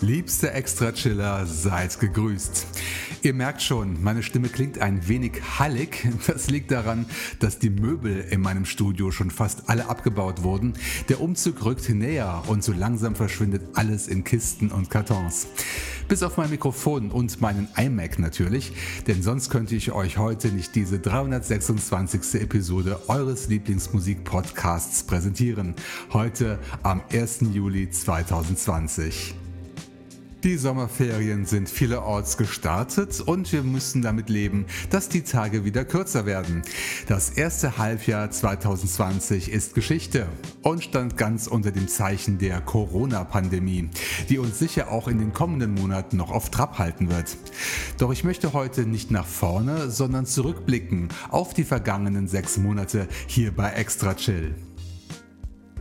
Liebste Extra-Chiller, seid gegrüßt. Ihr merkt schon, meine Stimme klingt ein wenig hallig. Das liegt daran, dass die Möbel in meinem Studio schon fast alle abgebaut wurden. Der Umzug rückt näher und so langsam verschwindet alles in Kisten und Kartons. Bis auf mein Mikrofon und meinen iMac natürlich, denn sonst könnte ich euch heute nicht diese 326. Episode eures Lieblingsmusik-Podcasts präsentieren. Heute am 1. Juli 2020. Die Sommerferien sind vielerorts gestartet und wir müssen damit leben, dass die Tage wieder kürzer werden. Das erste Halbjahr 2020 ist Geschichte und stand ganz unter dem Zeichen der Corona-Pandemie, die uns sicher auch in den kommenden Monaten noch auf Trab halten wird. Doch ich möchte heute nicht nach vorne, sondern zurückblicken auf die vergangenen sechs Monate hier bei Extra Chill.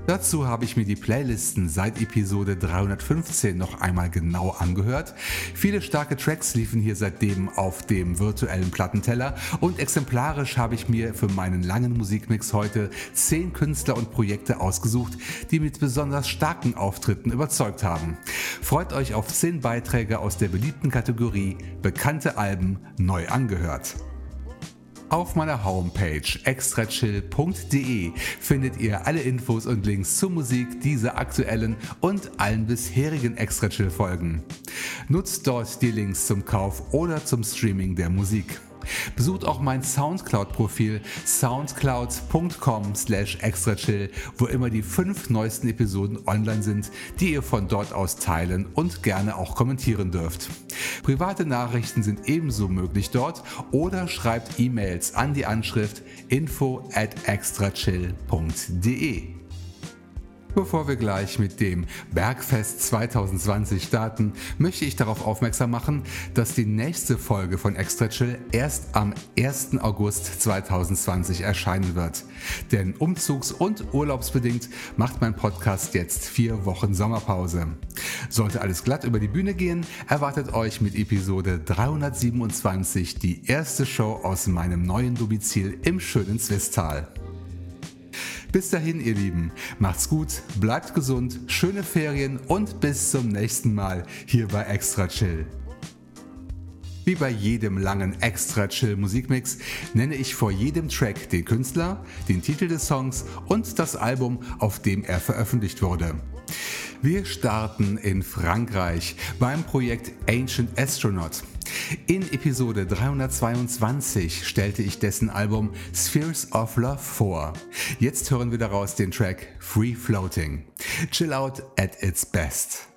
Dazu habe ich mir die Playlisten seit Episode 315 noch einmal genau angehört. Viele starke Tracks liefen hier seitdem auf dem virtuellen Plattenteller und exemplarisch habe ich mir für meinen langen Musikmix heute 10 Künstler und Projekte ausgesucht, die mit besonders starken Auftritten überzeugt haben. Freut euch auf 10 Beiträge aus der beliebten Kategorie Bekannte Alben neu angehört. Auf meiner Homepage extrachill.de findet ihr alle Infos und Links zur Musik dieser aktuellen und allen bisherigen Extrachill Folgen. Nutzt dort die Links zum Kauf oder zum Streaming der Musik. Besucht auch mein Soundcloud-Profil soundcloud.com slash extrachill, wo immer die fünf neuesten Episoden online sind, die ihr von dort aus teilen und gerne auch kommentieren dürft. Private Nachrichten sind ebenso möglich dort oder schreibt E-Mails an die Anschrift info at extrachill.de. Bevor wir gleich mit dem Bergfest 2020 starten, möchte ich darauf aufmerksam machen, dass die nächste Folge von Extra Chill erst am 1. August 2020 erscheinen wird. Denn umzugs- und urlaubsbedingt macht mein Podcast jetzt vier Wochen Sommerpause. Sollte alles glatt über die Bühne gehen, erwartet euch mit Episode 327 die erste Show aus meinem neuen Domizil im schönen Zwistal. Bis dahin, ihr Lieben, macht's gut, bleibt gesund, schöne Ferien und bis zum nächsten Mal hier bei Extra Chill. Wie bei jedem langen Extra Chill Musikmix nenne ich vor jedem Track den Künstler, den Titel des Songs und das Album, auf dem er veröffentlicht wurde. Wir starten in Frankreich beim Projekt Ancient Astronaut. In Episode 322 stellte ich dessen Album Spheres of Love vor. Jetzt hören wir daraus den Track Free Floating. Chill out at its best.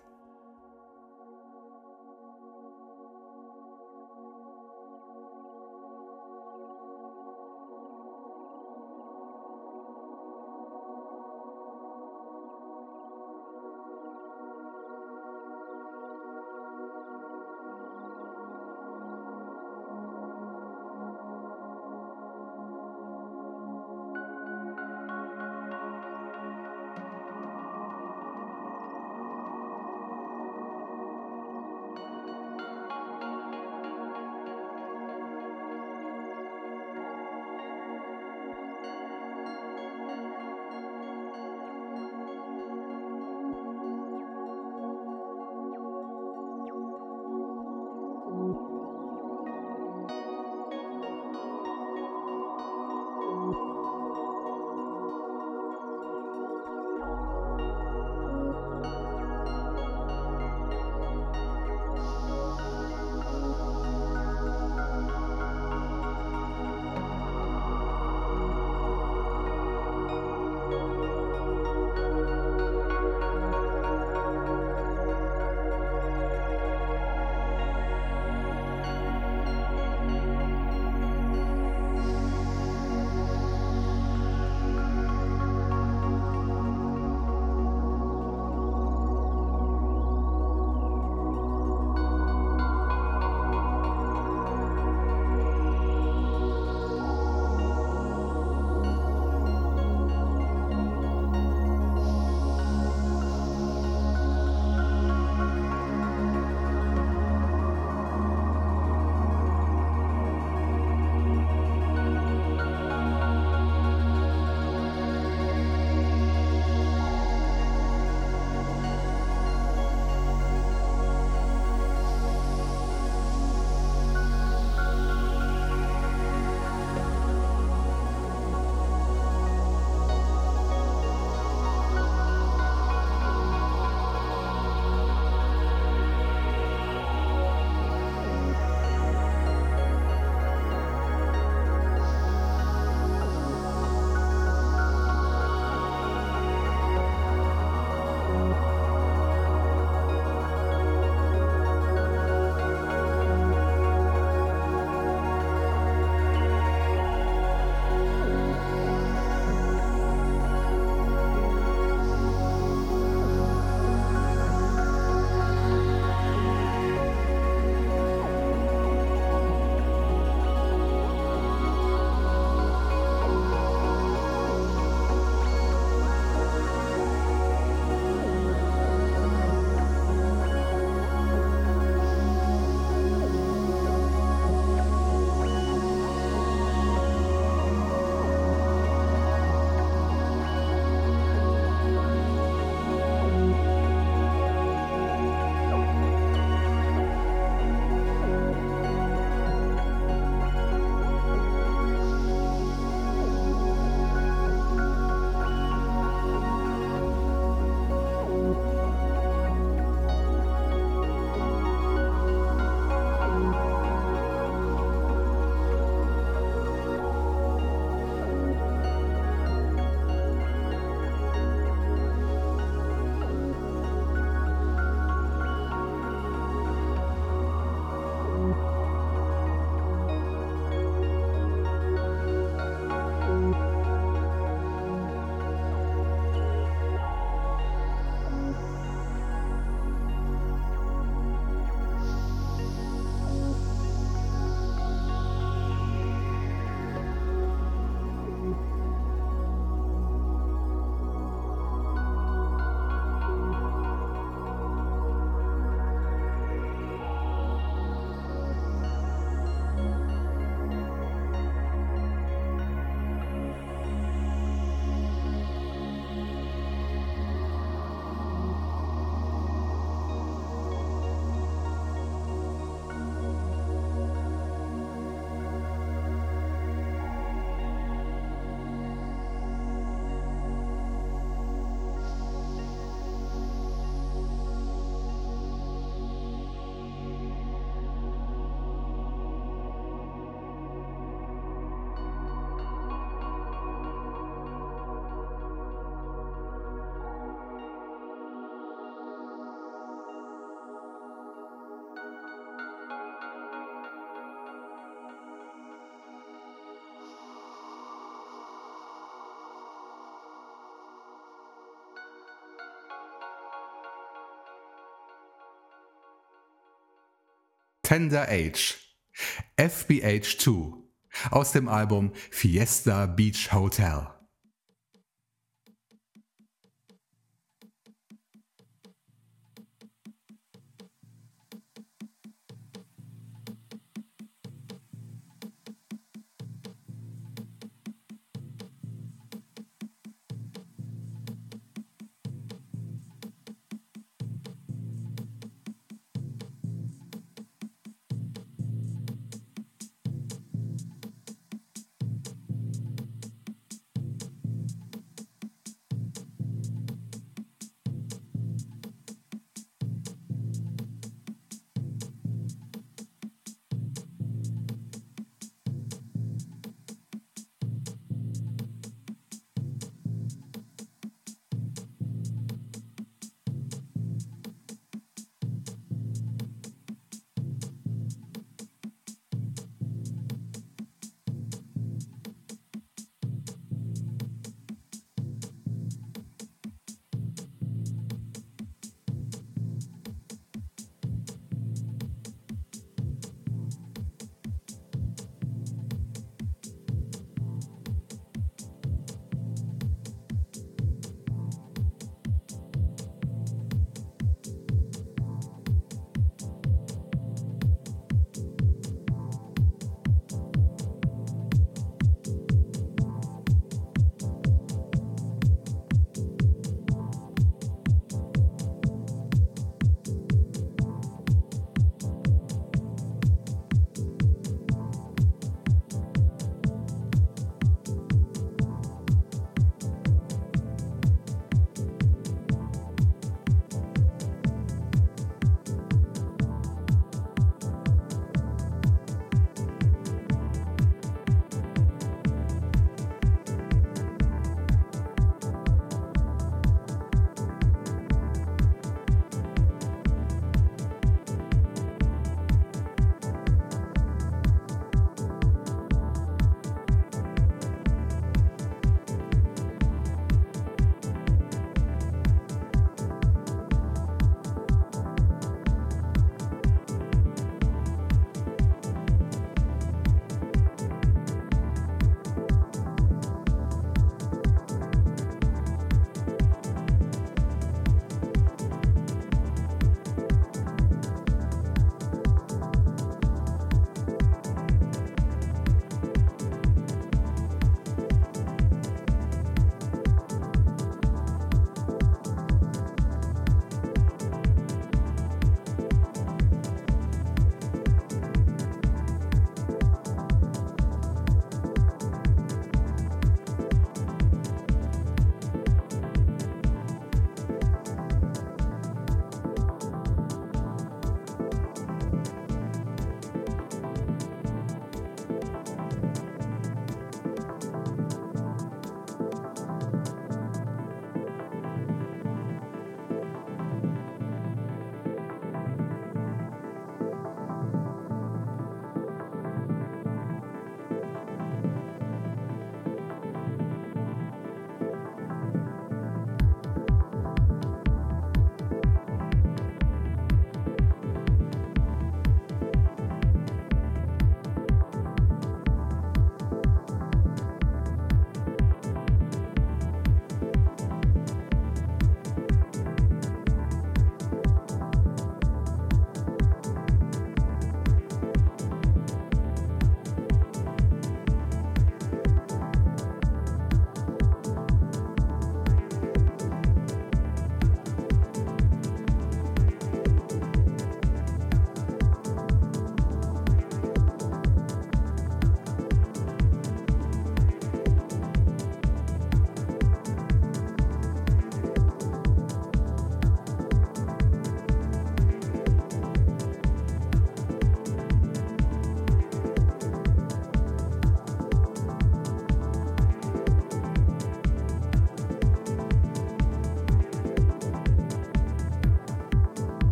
Tender Age. FBH2 aus dem Album Fiesta Beach Hotel.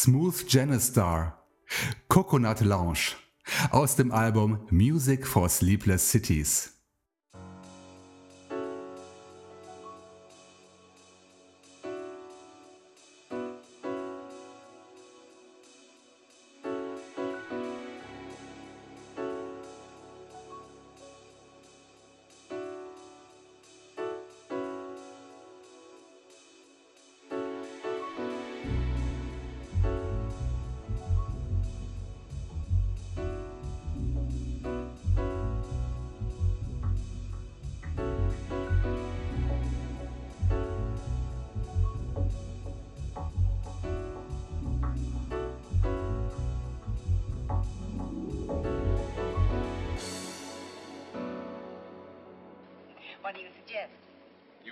Smooth Janistar, Coconut Lounge aus dem Album Music for Sleepless Cities.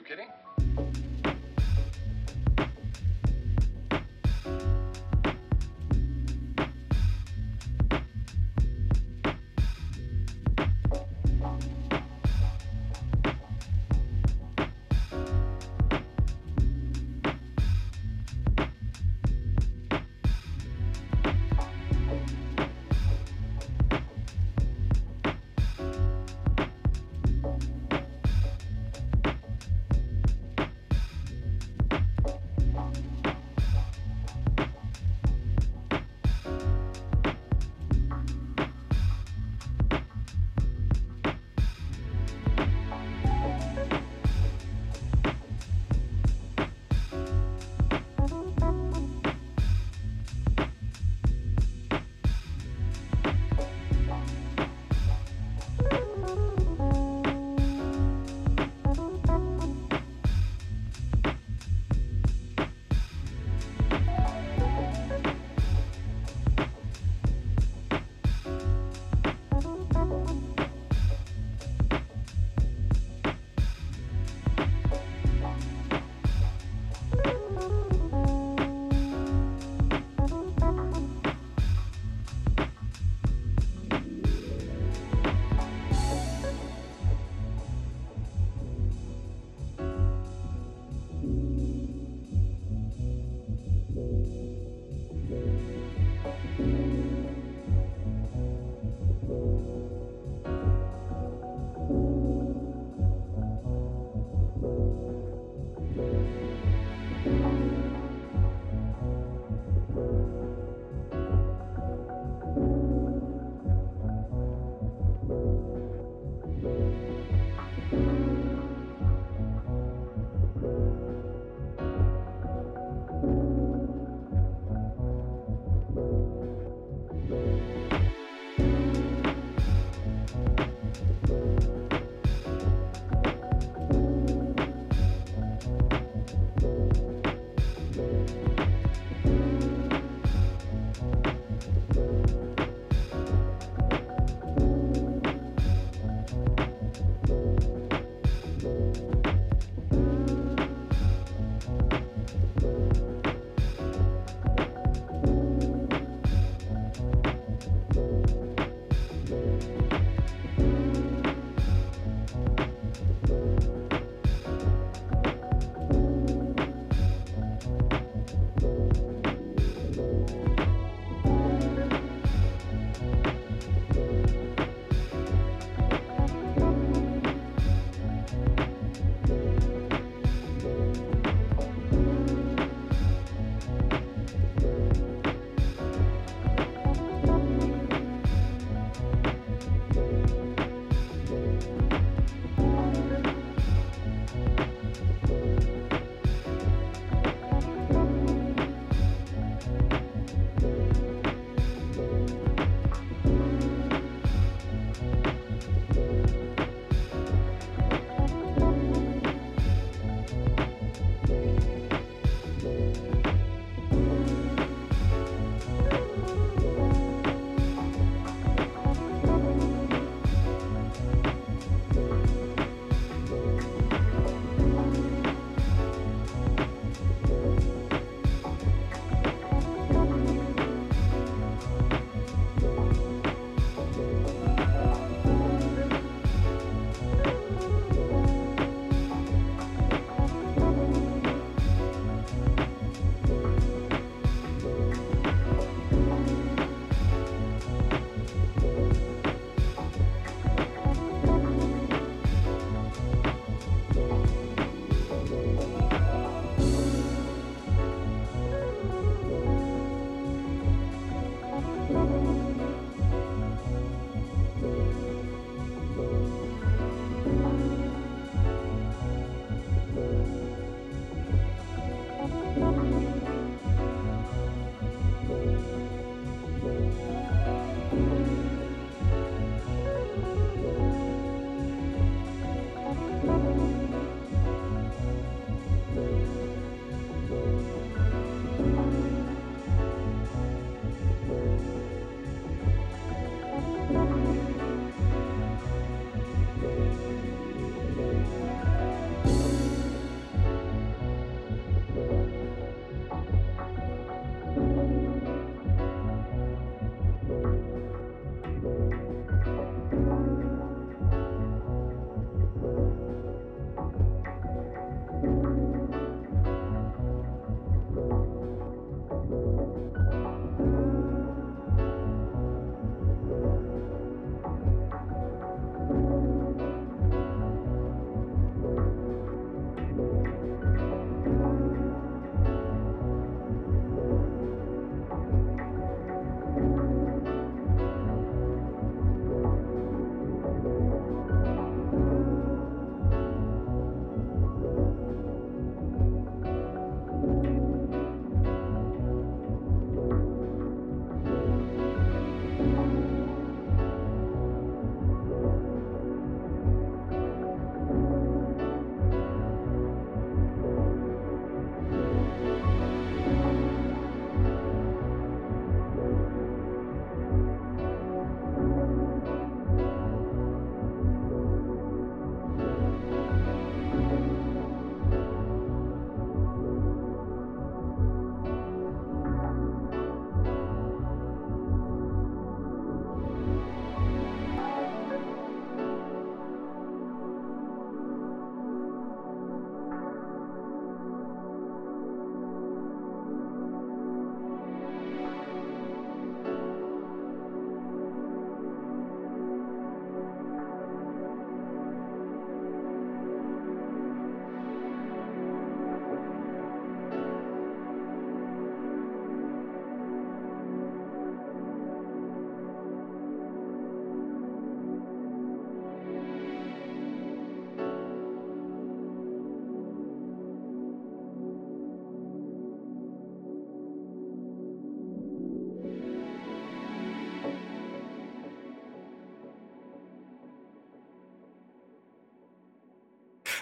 kidding?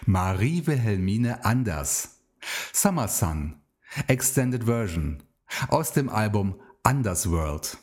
Marie Wilhelmine Anders. Summer Sun, Extended Version aus dem Album Undersworld.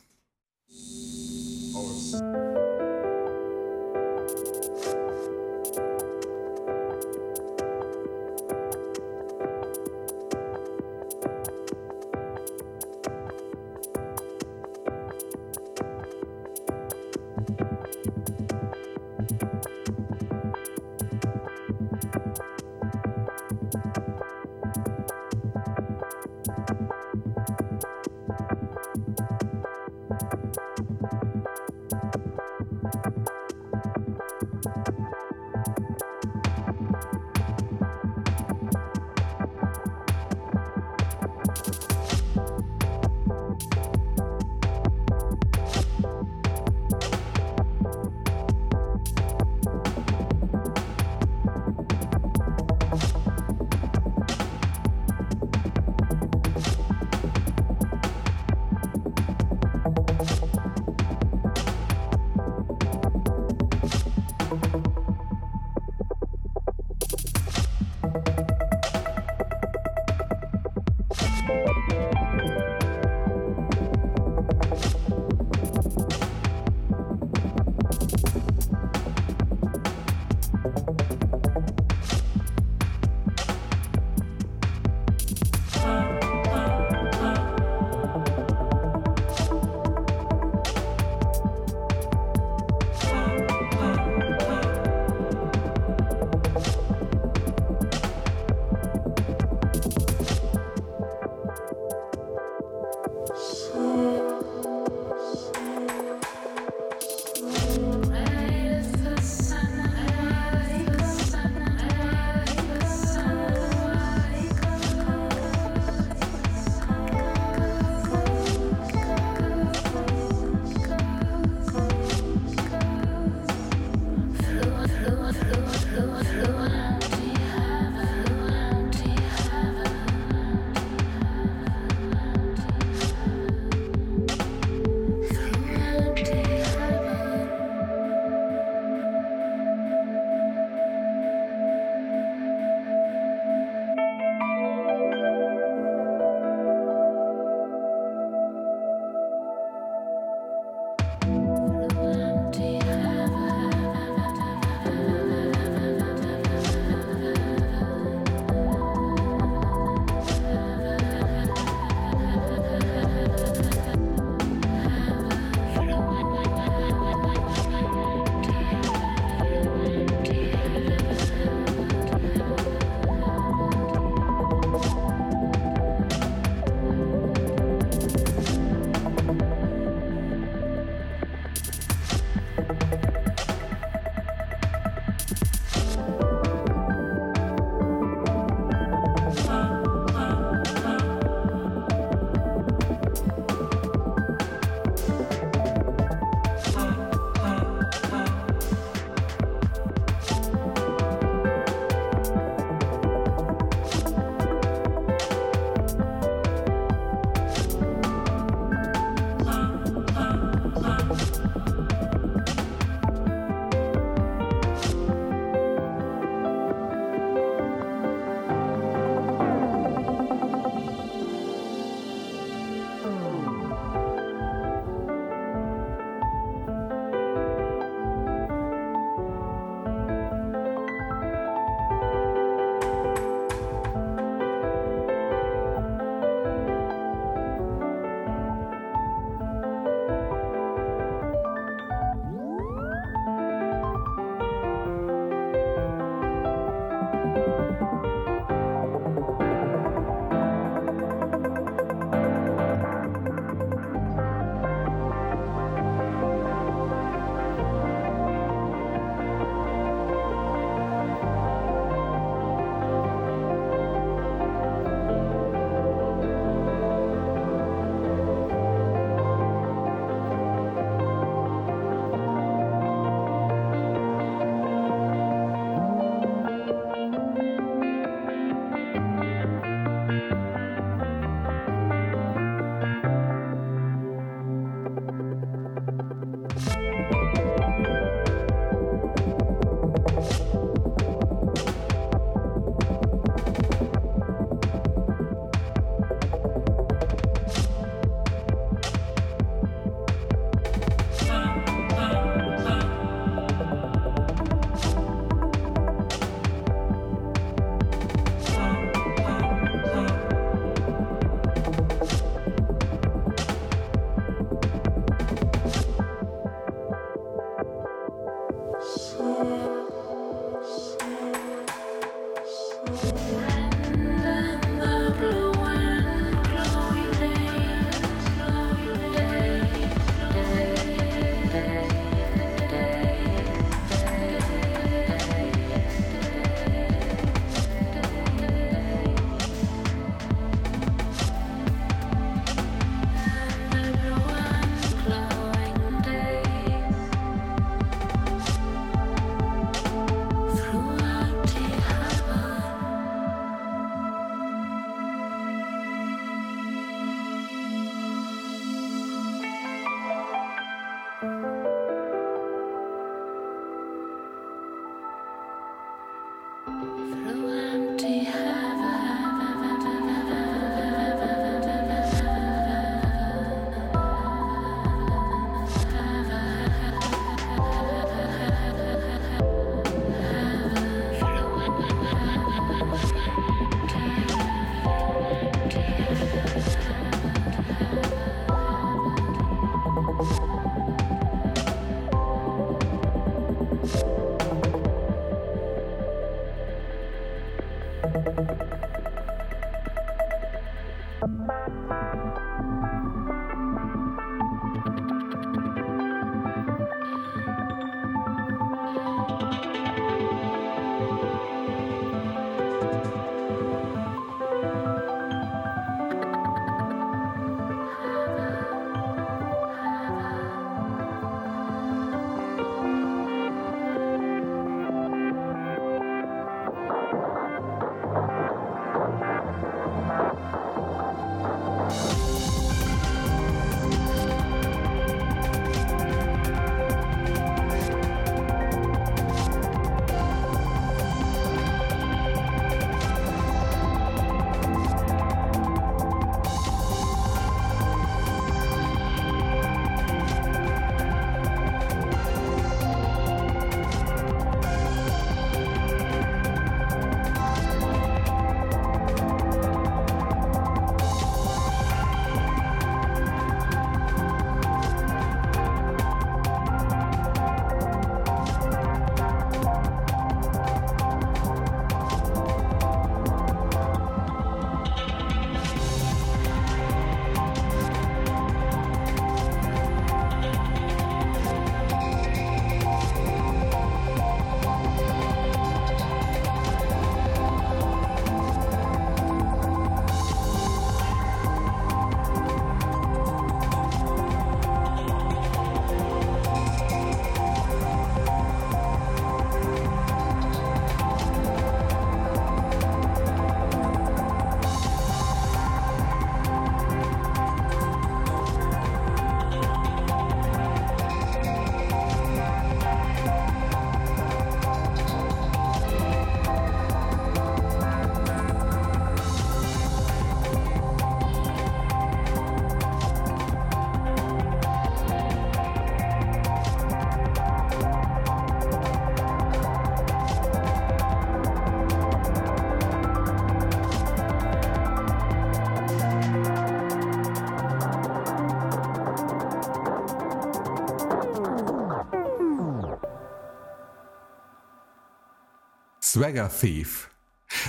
Swagger Thief.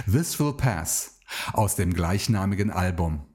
This Will Pass aus dem gleichnamigen Album.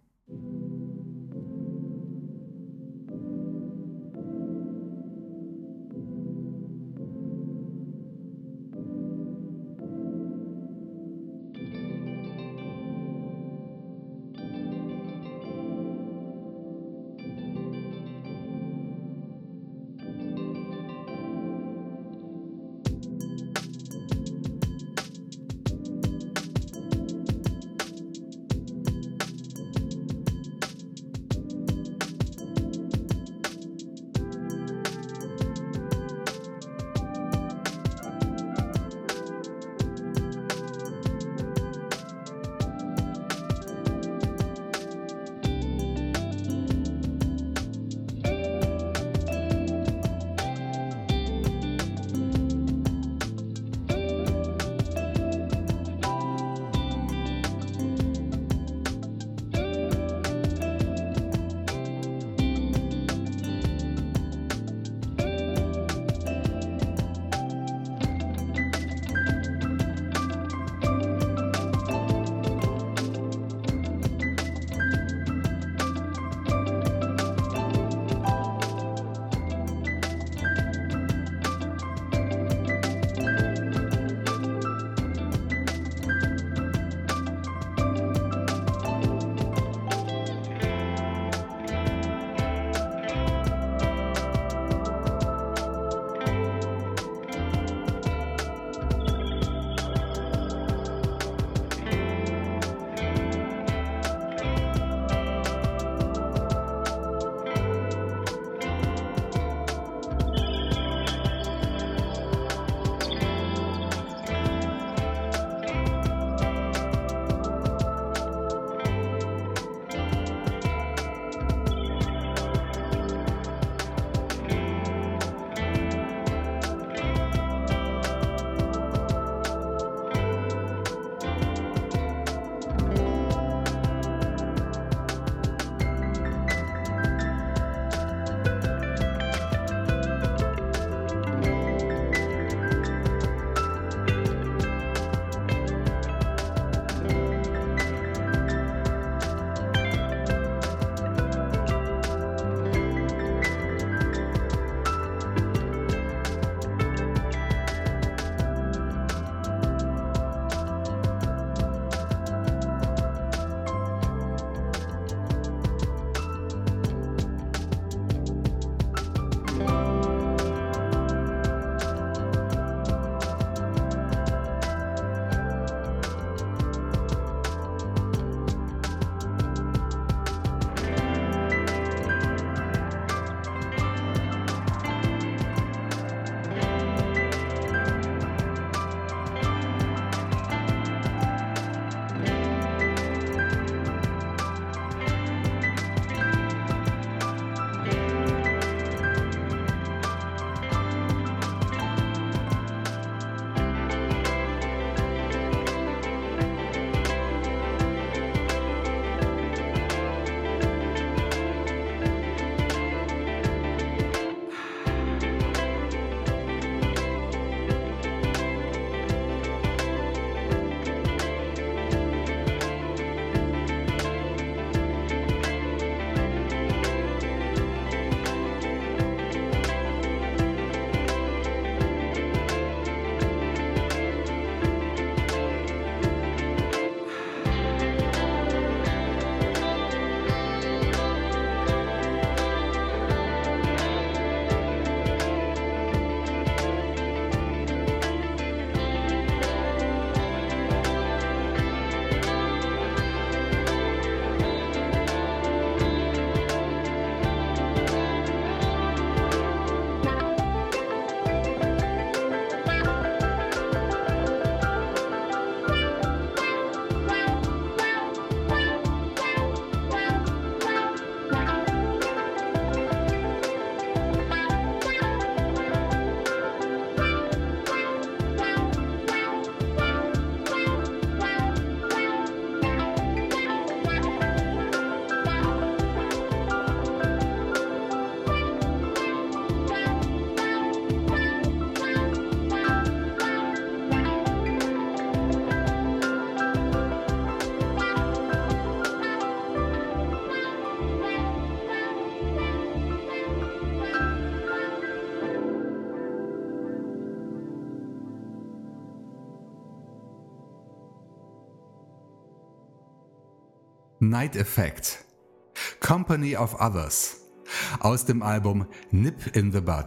Night Effect. Company of Others. Aus dem Album Nip in the Bud.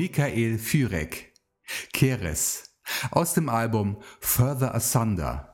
Michael Fürek, Keres, aus dem Album Further Asunder.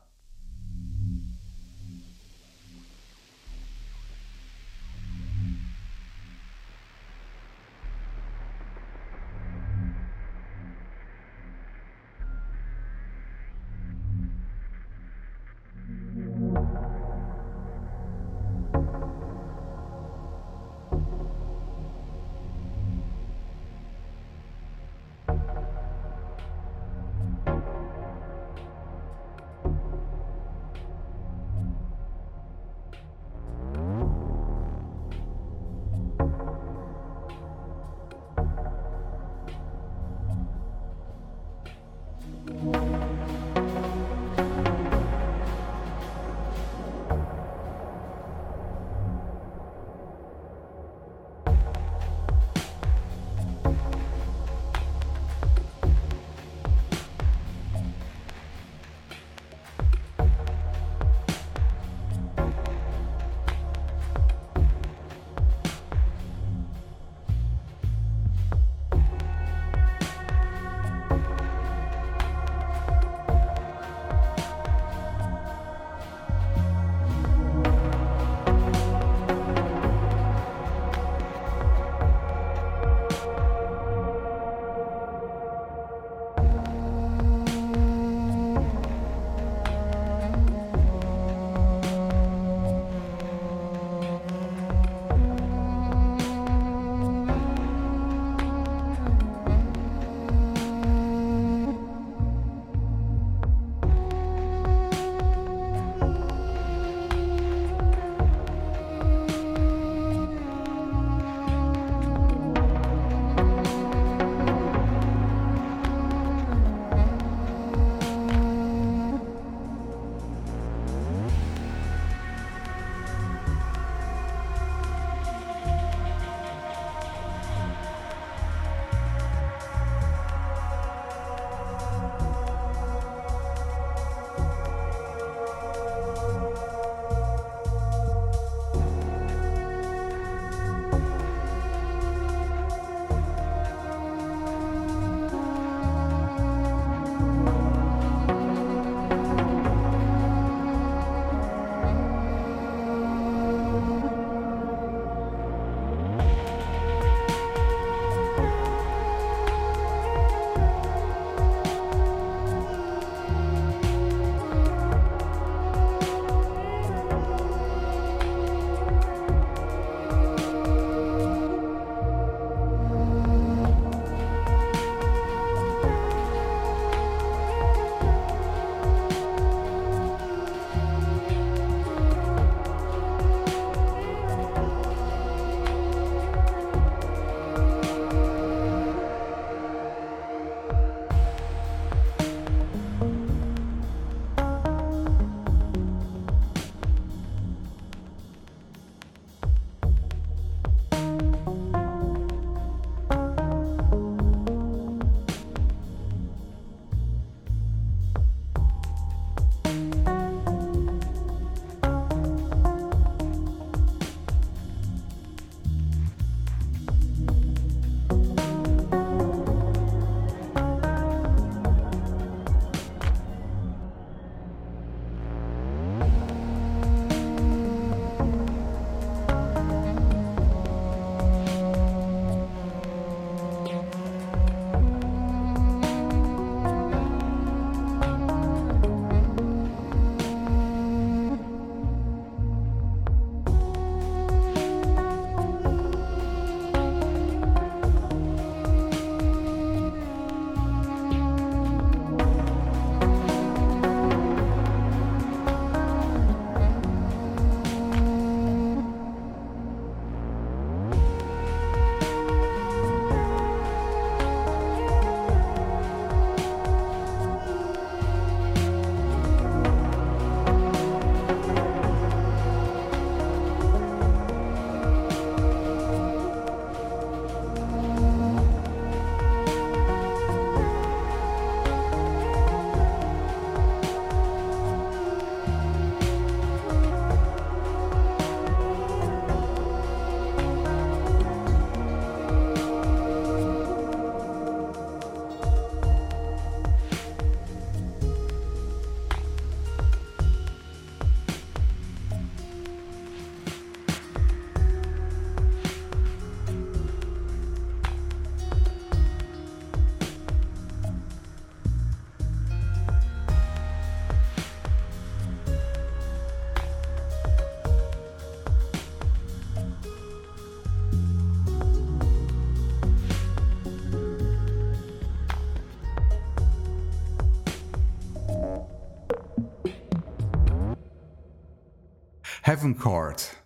Heaven Court,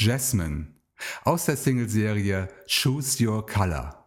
Jasmine aus der Singleserie Choose Your Color.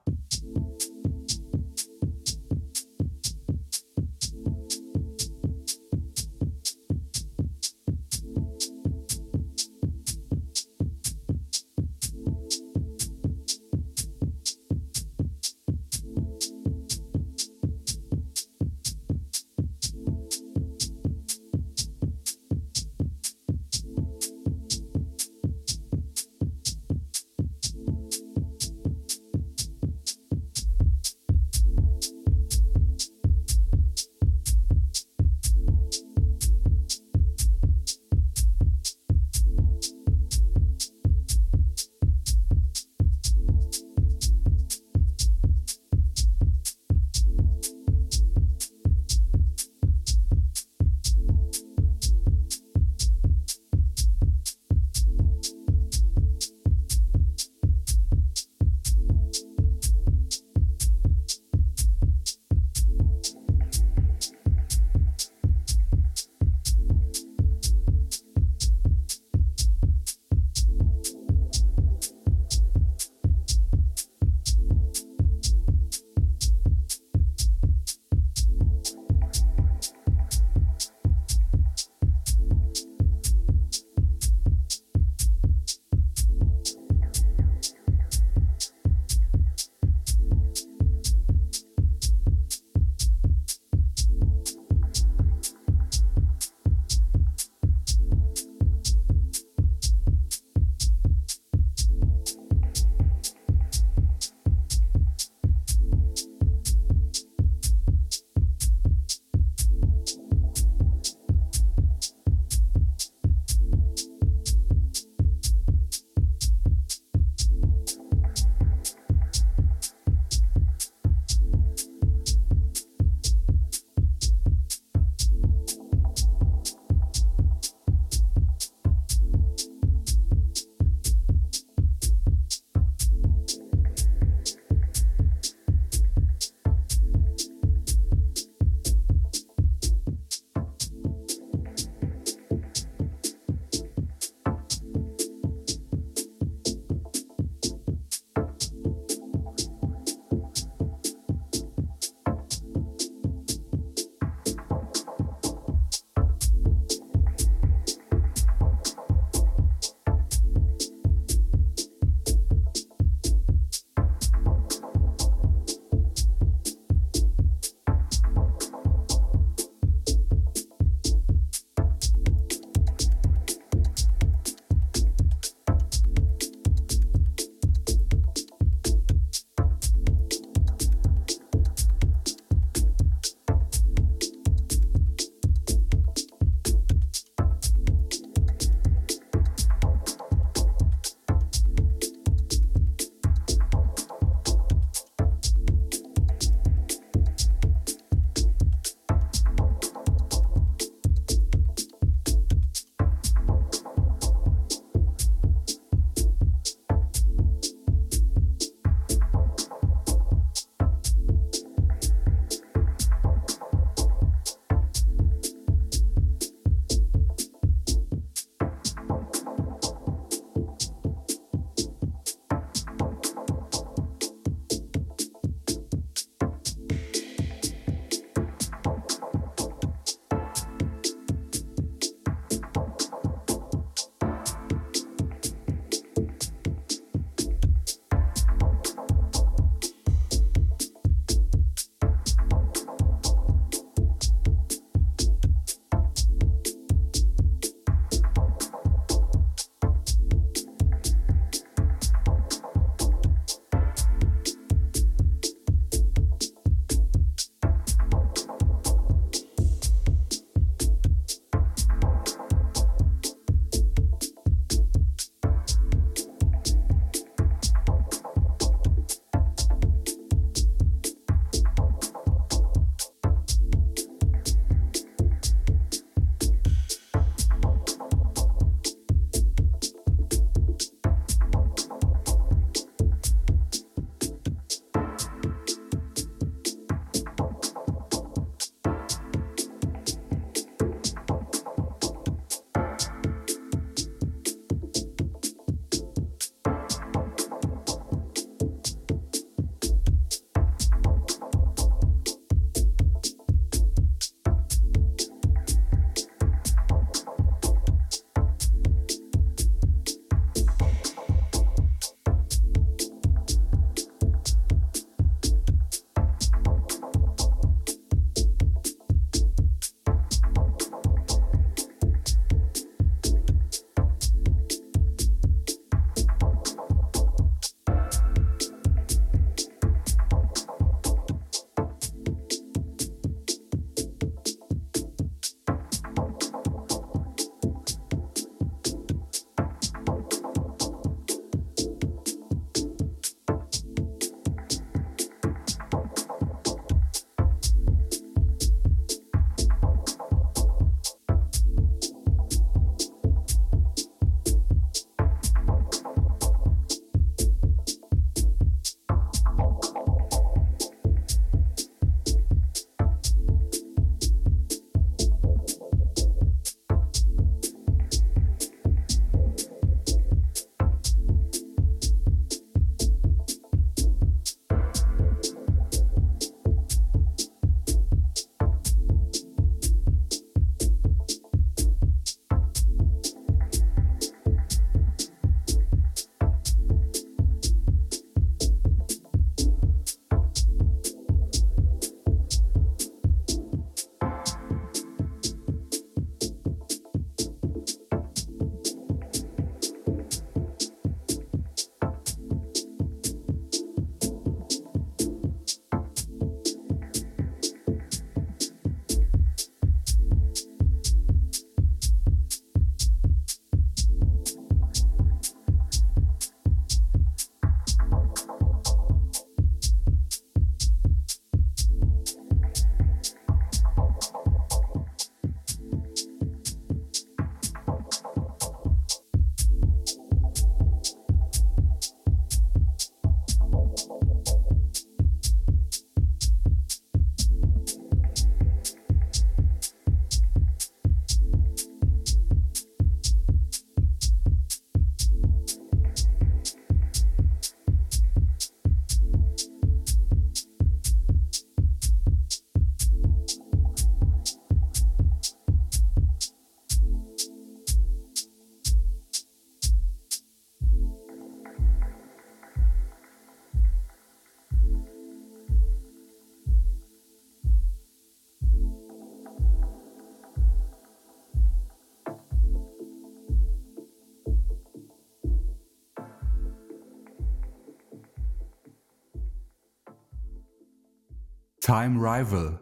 Time Rival,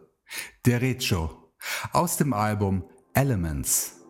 Derecho, aus dem Album Elements.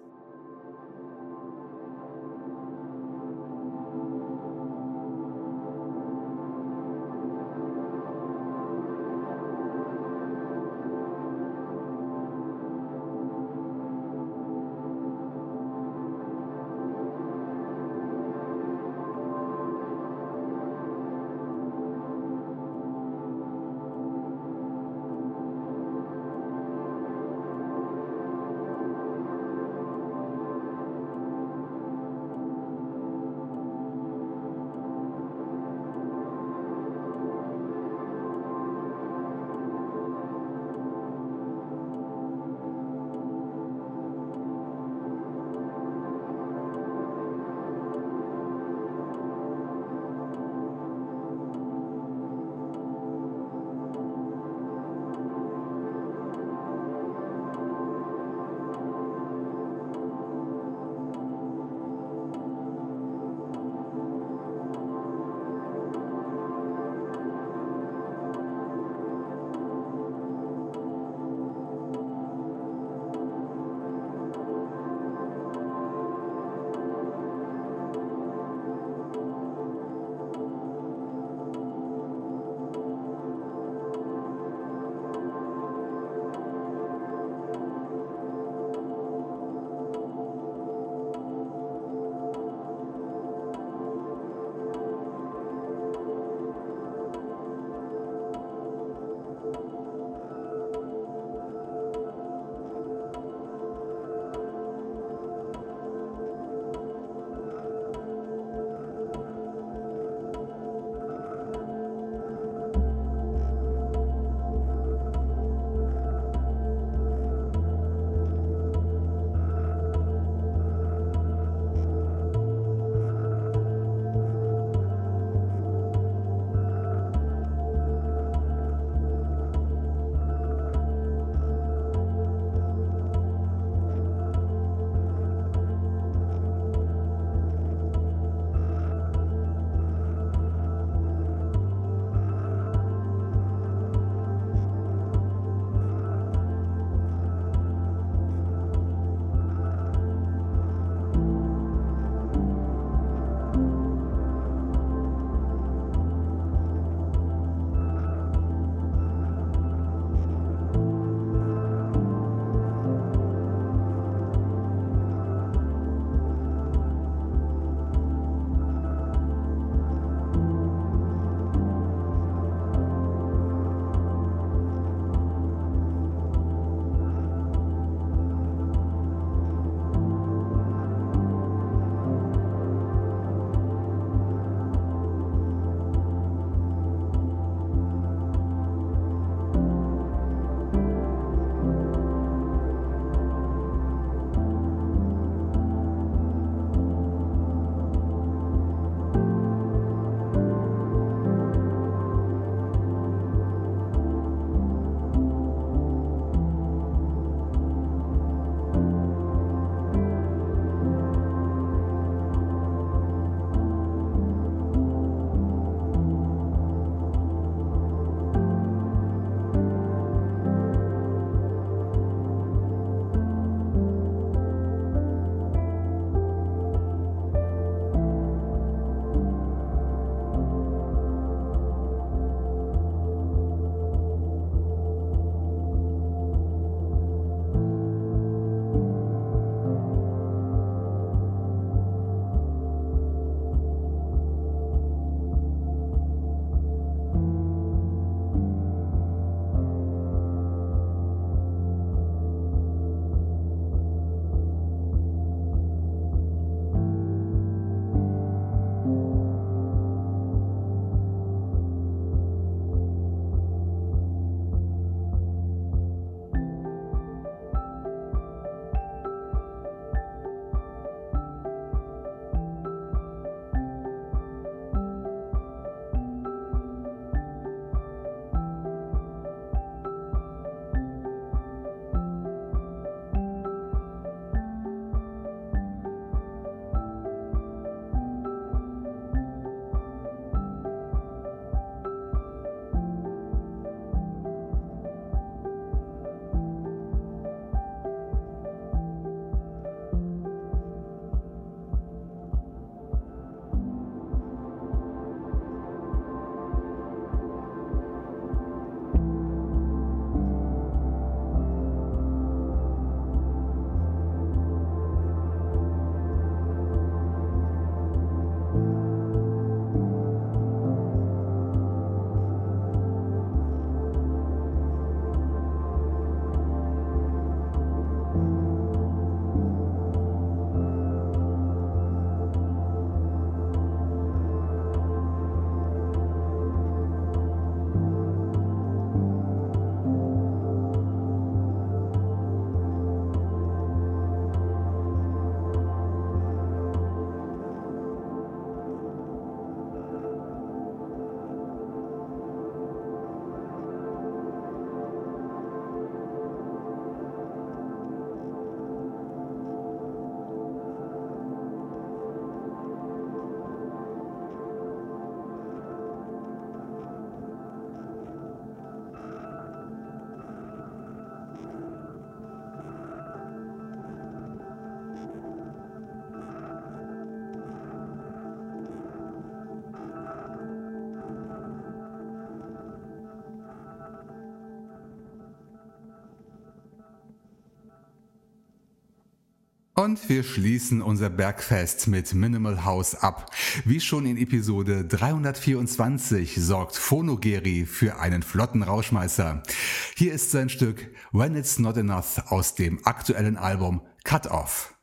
Und wir schließen unser Bergfest mit Minimal House ab. Wie schon in Episode 324 sorgt Phonogeri für einen flotten Rauschmeißer. Hier ist sein Stück When It's Not Enough aus dem aktuellen Album Cut Off.